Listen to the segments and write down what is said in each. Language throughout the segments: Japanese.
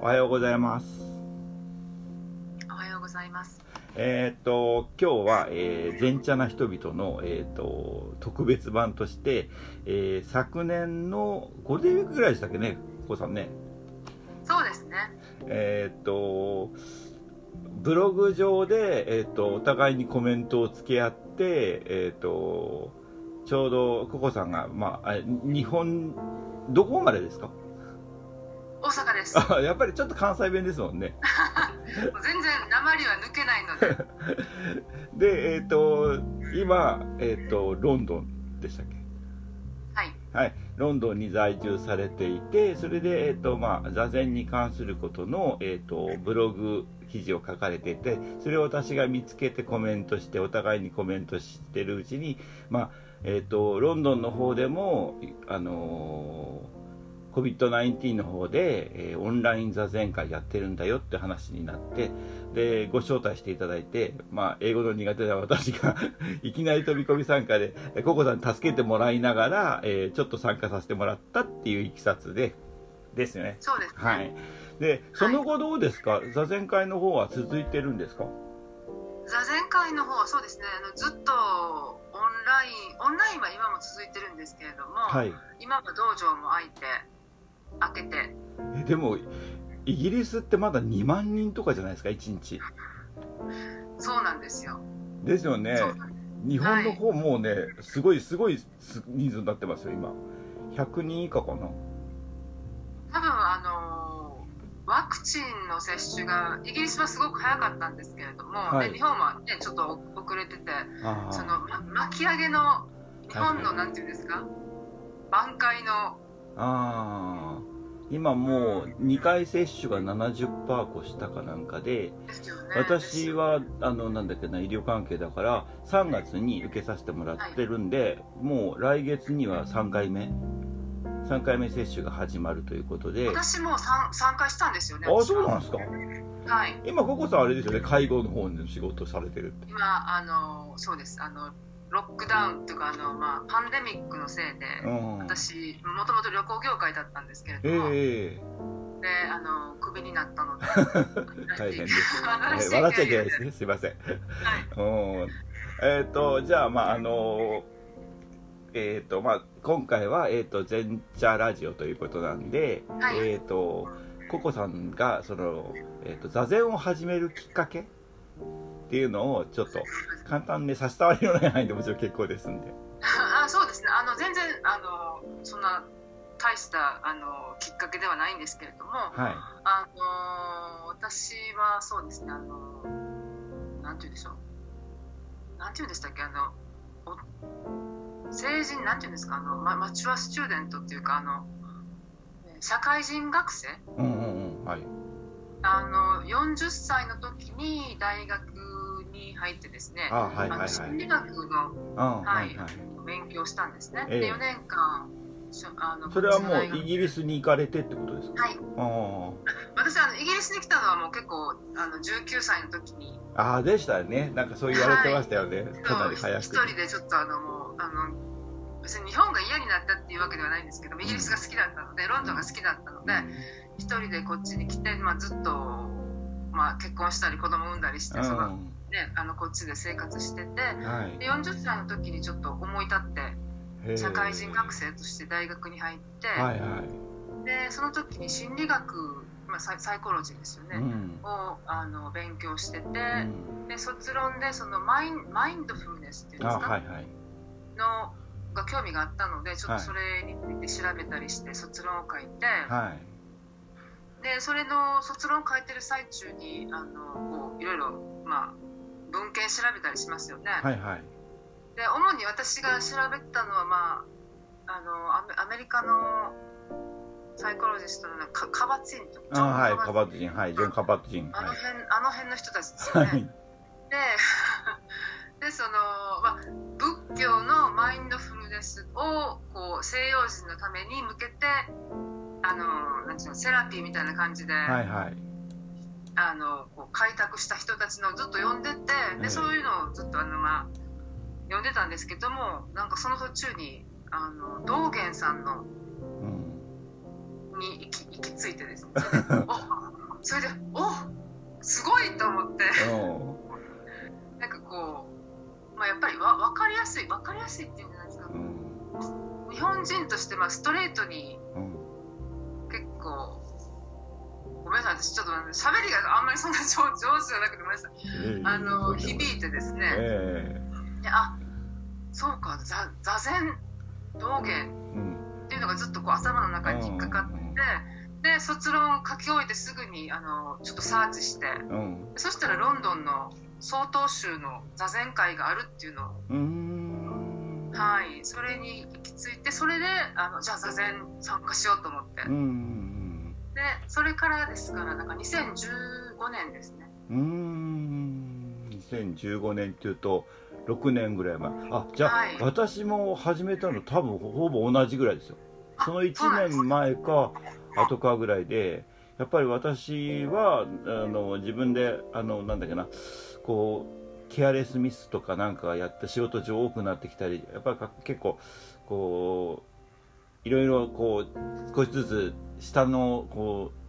おはようございます。おはようございます。えーっと、今日は、えー、前茶な人々の、えーっと、特別版として、えー昨年のゴールデンウィークぐらいでしたっけね、こうさんね。そうですね。えーっと、ブログ上で、えーっと、お互いにコメントを付け合って、えーっと、ちょうどココさんが、まあ、あ日本、どこまでですか？です。やっぱりちょっと関西弁ですもんね。う 全然鉛は抜けないので。で、えっ、と、今、えっ、と、ロンドンでしたっけ？はい。はい、ロンドンに在住されていて、それで、えっ、と、まあ、座禅に関することの、えっ、と、ブログ記事を書かれていて、それを私が見つけてコメントして、お互いにコメントしてるうちに、まあ、えっ、と、ロンドンの方でも、あのー COVID-19 の方で、えーオンライン座禅会やってるんだよって話になって、で、ご招待していただいて、まあ、英語の苦手な私が いきなり飛び込み参加で、えココさんに助けてもらいながら、えーちょっと参加させてもらったっていういきさつで、ですよね。そうですね。はい。で、その後どうですか、座禅会の方は続いてるんですか？座禅会の方はそうですね。あのずっとオンライン、オンラインは今も続いてるんですけれども、はい。今は道場も開いて、開けて、えでも、イギリスってまだ2万人とかじゃないですか、1日。そうなんですよ。ですよね。日本の方もうね、すごいすごいす人数になってますよ、今。100人以下かな？多分あのワクチンの接種がイギリスはすごく早かったんですけれども、はいで日本はねちょっと遅れてて、そのま巻き上げの日本はいのなんていうんですか、挽回のあー今もう2回接種が70%越したかなんかで。私はあのなんだっけな医療関係だから3月に受けさせてもらってるんで、もう来月には3回目3回目接種が始まるということであ私も参参加したんですよね。そうなんですか？はい。今ココさんあれですよね介護の方の仕事されてるって今あのそうですあのロックダウンというかあのまあパンデミックのせいで、うん。私もともと旅行業界だったんですけれども、ええであのクビになったので 大変です、笑っちゃいけないではすね。す。いません。い。うん。えっ、とじゃあまああのえっ、とまあ今回はえっ、と全茶ラジオということなんで、はい。えっ、とココさんがそのえっ、と座禅を始めるきっかけっていうのをちょっと簡単に差し障りのない範囲でもちろん結構ですんで。あそうですね。あの全然あのそんな大したあのきっかけではないんですけれどもはい。あの私はそうですね。あのなんて言うんでしょう。なんて言うんでしたっけ？あのお成人なんて言うんですか？あの、ま、マチュアスチューデントっていうかあのえ社会人学生？うんうんうん。はい。あの40歳の時に大学に入ってですねあはいはいはい。あの心理学のあはいはい。勉強したんですね、ええ。で4年間あのそれはもうイギリスに行かれてってことですか？はい。あ私あのイギリスに来たのはもう結構あの19歳の時に。ああーでしたよね。なんかそう言われてましたよね、かなり早く一人でちょっとあのもうあの別に日本が嫌になったっていうわけではないんですけどイギリスが好きだったのでロンドンが好きだったので一人でこっちに来て、まあ、ずっと、まあ、結婚したり子供産んだりして、そのね、あのこっちで生活しててうんはい。で40歳の時にちょっと思い立って社会人学生として大学に入って、はいはい。でその時に心理学、まあ、サイサイコロジーですよね、うん。をあの勉強してて、うん。で卒論でそのマインマインドフルネスっていうんであすか、はいはい。のが興味があったのでちょっとそれについて調べたりして卒論を書いて、はい。でそれの卒論を書いてる最中にあのこういろいろ、まあ、文献調べたりしますよね、はいはい。で主に私が調べたのは、まあ、あのアメリカのサイコロジストのカカバツィンとあはいカカバットジンはいジョン・カバットジンあのはい。辺あの辺の人たちですよね、はい。で でその、まあ、仏教のマインドフルネスをこう西洋人のために向けてあのなんていうのセラピーみたいな感じで、はいはいあのこう開拓した人たちのをずっと読んでてええでそういうのをずっとあの、まあ、読んでたんですけどもなんかその途中にあの道元さんのうん。に行き行き着いてですね。それでおそれでおすごいと思って。うん。なんかこう、まあ、やっぱりわ分かりやすい分かりやすいっていうんじゃないですか、うん。日本人としてまあストレートにうん。結構ごめんなさい私ちょっと喋りがあんまりそんな上上手じゃなくてごめんなさい。ええあの響いてですね、えであそうか座座禅道元っていうのがずっとこう頭の中に引っかかってうんで卒論を書き終えてすぐにあのちょっとサーチしてうん。そしたらロンドンの曹洞宗の座禅会があるっていうのをはいそれに行き着いてそれであのじゃあ座禅参加しようと思ってでそれからですからなんか2015年ですね。うーん2015年っていうと6年ぐらい前。あじゃあ、はい。私も始めたの多分ほぼ同じぐらいですよ。その1年前か後かぐらいでやっぱり私はあの自分であのなんだっけなこうケアレスミスとかなんかやって仕事上多くなってきたりやっぱりか結構こういろいろこう少しずつ下のこう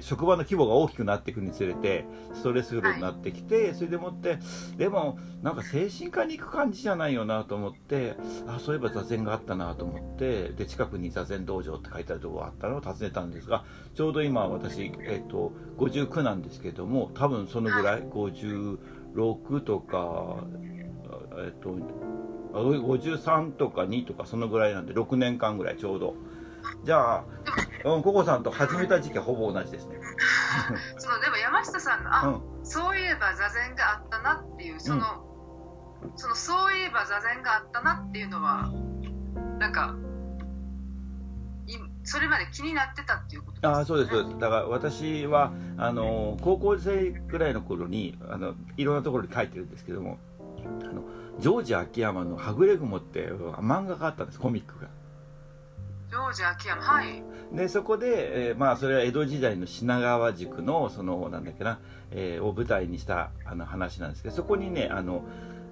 職場の規模が大きくなっていくにつれてストレスフルになってきて、それでもってでもなんか精神科に行く感じじゃないよなと思ってあそういえば座禅があったなと思ってで近くに座禅道場って書いてあるところがあったのを訪ねたんですがちょうど今私、えっと59なんですけども多分そのぐらい56とかえっとあ53とか2とかそのぐらいなんで6年間ぐらいちょうど。じゃあ、うん、ココさんと始めた時期はほぼ同じですね。そのでも山下さんのあ、うん。そういえば座禅があったなっていうその、そのそういえば座禅があったなっていうのはなんかいそれまで気になってたっていうことですか、ね、ああそうですそうです。だから私はあの高校生ぐらいの頃にあのいろんなところに書いてるんですけどもあのジョージ秋山の「はぐれ雲」って漫画があったんですコミックが。ジョージ秋山はい。でそこで、えーまあそれは江戸時代の品川宿のそのなんだっけな、えーを舞台にしたあの話なんですけどそこにねあの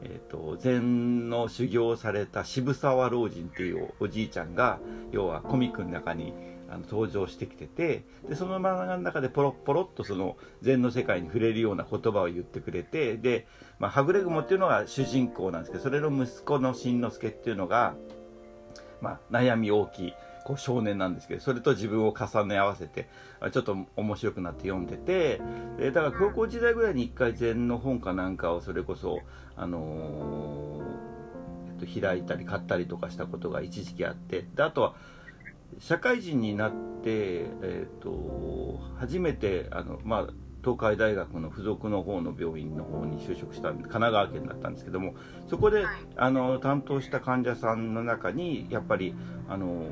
えー、と禅の修行をされた渋沢老人っていうおじいちゃんが要はコミックの中にあの登場してきててでその漫画の中でポロッポロっとその禅の世界に触れるような言葉を言ってくれてで、まあ、はぐれ雲っていうのが主人公なんですけどそれの息子の新之助っていうのが、まあ、悩み大きいこう少年なんですけどそれと自分を重ね合わせてちょっと面白くなって読んでてでだから高校時代ぐらいに一回禅の本かなんかをそれこそ、あのーえっと、開いたり買ったりとかしたことが一時期あってであとは社会人になって、えっと初めてあの、まあ、東海大学の附属の方の病院の方に就職した神奈川県だったんですけどもそこで、はいあの担当した患者さんの中にやっぱりあの、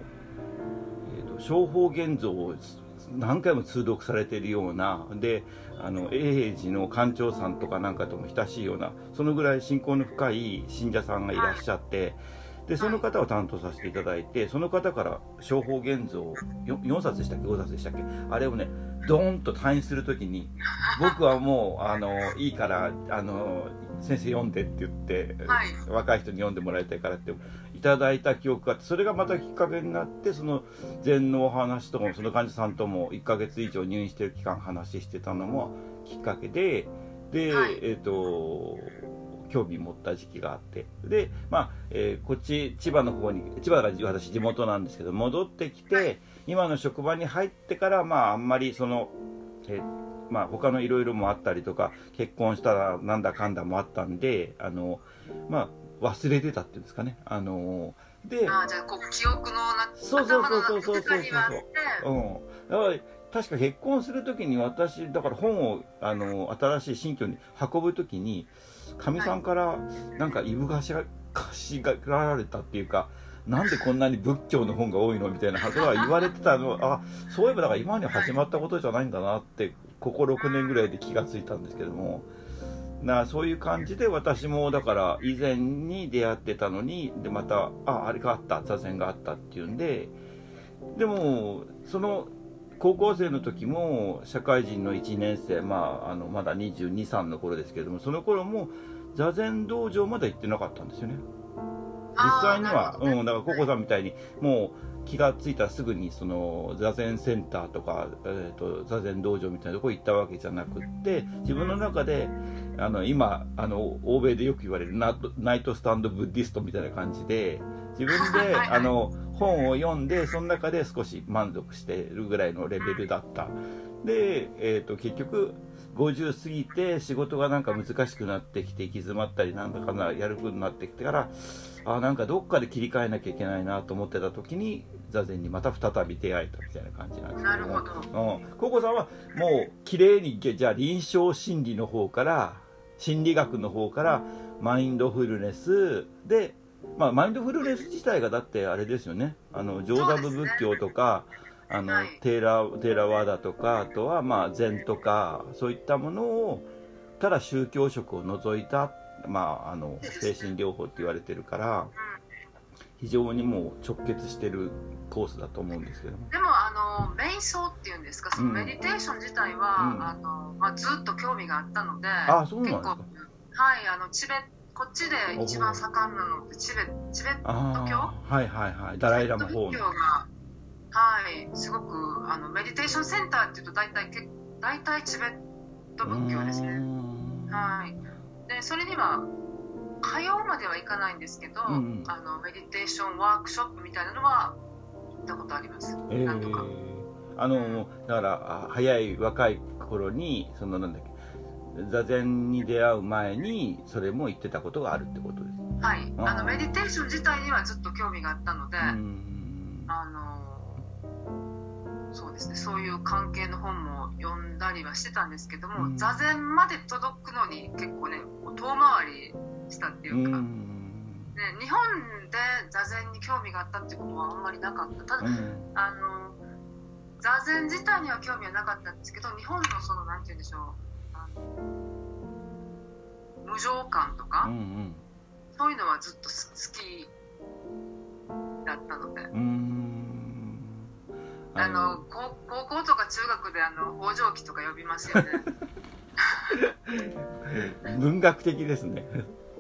えー、と正法現像を何回も通読されているようなであの永平寺の館長さんとかなんかとも親しいようなそのぐらい信仰の深い信者さんがいらっしゃって。でその方を担当させていただいてその方から正法現像 4, 4冊でしたっけ？5冊でしたっけ？あれをねドーンと退院するときに僕はもうあのいいからあの先生読んでって言って、はい。若い人に読んでもらいたいからっていただいた記憶があってそれがまたきっかけになってその禅のお話とかもその患者さんとも1ヶ月以上入院してる期間話してたのもきっかけでで、はい。えっ、と興味持った時期があって。でまあ、えーこっち千葉の方に千葉が私地元なんですけど戻ってきて今の職場に入ってからまああんまりそのえーまあ他のいろいろもあったりとか結婚したらなんだかんだもあったんであのまあ忘れてたっていうんですかね。あのであーじゃあこう記憶のなそうそうそうそうそうそう中にはあって。うん。だから確か結婚するときに私だから本をあの新しい新居に運ぶときにかみさんからなんかいぶがしがかしがられたっていうかなんでこんなに仏教の本が多いのみたいなことは言われてたのあそういえばだから今に始まったことじゃないんだなってここ6年ぐらいで気がついたんですけどもなそういう感じで私もだから以前に出会ってたのにでまたああれがあった座禅があったっていうんででもその高校生の時も社会人の1年生、まあ、あのまだ2 2 3の頃ですけれどもその頃も座禅道場まで行ってなかったんですよね。実際には、うん、だからココさんみたいにもう気がついたらすぐにその座禅センターとか、えー、と座禅道場みたいなとこ行ったわけじゃなくって自分の中であの今あの欧米でよく言われるナナイトスタンドブッディストみたいな感じで自分であの本を読んでその中で少し満足してるぐらいのレベルだった。で、えー、と結局50過ぎて仕事がなんか難しくなってきて行き詰まったりなんだかなやるふうになってきてからあなんかどっかで切り替えなきゃいけないなと思ってた時に座禅にまた再び出会えたみたいな感じなんですけどもなるほうん、ココさんはもう綺麗にじゃあ臨床心理の方から心理学の方からマインドフルネスで、まあ、マインドフルネス自体がだってあれですよね。あの上座部仏教とか、あのはい。テーラテーラワーダとかあとはまあ禅とかそういったものをから宗教色を除いた、まあ、あの精神療法って言われてるから非常にもう直結してるコースだと思うんですけども。でもあの瞑想っていうんですかそのうん。メディテーション自体は、うん。あのまあ、ずっと興味があったのであそうなんですか。結構はいあのチベこっちで一番盛んなのってチベチベッあト教あはいはいはい。ダライラマ法仏教がはいすごくあのメディテーションセンターっていうと大体け大体チベット仏教ですね。ん。はい。でそれには通うまではいかないんですけど、うんうん。あのメディテーションワークショップみたいなのは行ったことあります、えなんとか。ー、あのだからあ早い若い頃にそのなんだっけ座禅に出会う前にそれも言ってたことがあるってことです。はい、あのメディテー。ション自体にはずっと興味があったので、あのそうですね。そういう関係の本も読んだりはしてたんですけども、うん。座禅まで届くのに結構ね遠回りしたっていううか、ん。ね、日本で座禅に興味があったってことはあんまりなかった。ただ、うん。あの座禅自体には興味はなかったんですけど日本のそのなんて言うんでしょう。あの無常感とか、うんそういうのはずっとす好きだったので。うん。うんあの高高校とか中学であの北条記とか呼びますよね。文学的ですね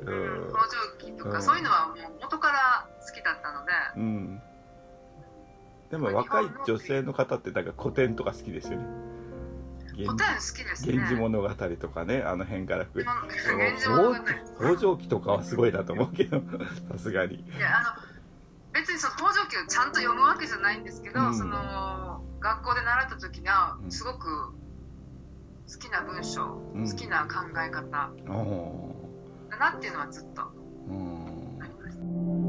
ううん。ん北条記とうん。かそういうのはもう元から好きだったので、うん。でも若い女性の方ってなんか古典とか好きですよね。古典好きですね。源氏物語とかねあの辺からうん源氏物語。い北条記とかはすごいなと思うけど さすがに。やあの別にその北条記をちゃんと読むわけじゃないんですけど、うん。その学校で習った時にはうん。すごく好きな文章、うん。好きな考え方。おなっていうのはずっとあります。